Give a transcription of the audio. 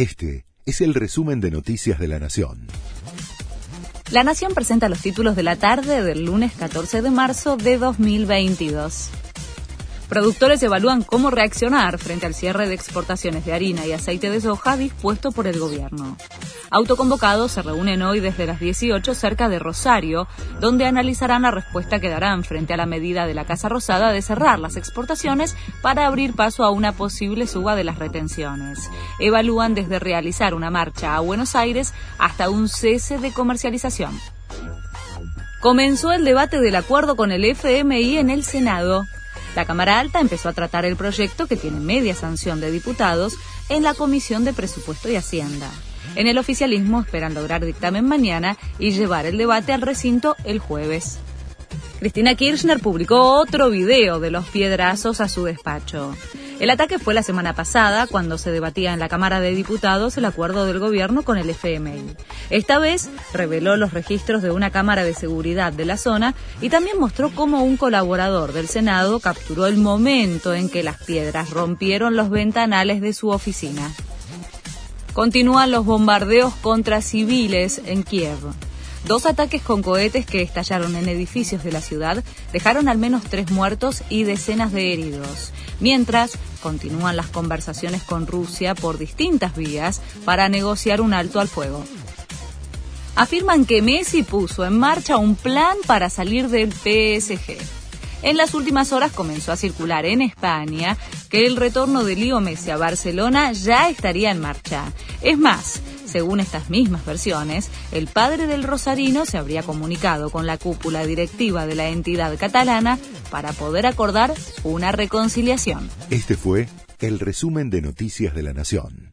Este es el resumen de Noticias de la Nación. La Nación presenta los títulos de la tarde del lunes 14 de marzo de 2022. Productores evalúan cómo reaccionar frente al cierre de exportaciones de harina y aceite de soja dispuesto por el gobierno. Autoconvocados se reúnen hoy desde las 18 cerca de Rosario, donde analizarán la respuesta que darán frente a la medida de la Casa Rosada de cerrar las exportaciones para abrir paso a una posible suba de las retenciones. Evalúan desde realizar una marcha a Buenos Aires hasta un cese de comercialización. Comenzó el debate del acuerdo con el FMI en el Senado. La Cámara Alta empezó a tratar el proyecto, que tiene media sanción de diputados, en la Comisión de Presupuesto y Hacienda. En el oficialismo esperan lograr dictamen mañana y llevar el debate al recinto el jueves. Cristina Kirchner publicó otro video de los piedrazos a su despacho. El ataque fue la semana pasada, cuando se debatía en la Cámara de Diputados el acuerdo del gobierno con el FMI. Esta vez reveló los registros de una cámara de seguridad de la zona y también mostró cómo un colaborador del Senado capturó el momento en que las piedras rompieron los ventanales de su oficina. Continúan los bombardeos contra civiles en Kiev. Dos ataques con cohetes que estallaron en edificios de la ciudad dejaron al menos tres muertos y decenas de heridos. Mientras, continúan las conversaciones con Rusia por distintas vías para negociar un alto al fuego. Afirman que Messi puso en marcha un plan para salir del PSG. En las últimas horas comenzó a circular en España que el retorno de Leo Messi a Barcelona ya estaría en marcha. Es más, según estas mismas versiones, el padre del Rosarino se habría comunicado con la cúpula directiva de la entidad catalana para poder acordar una reconciliación. Este fue el resumen de Noticias de la Nación.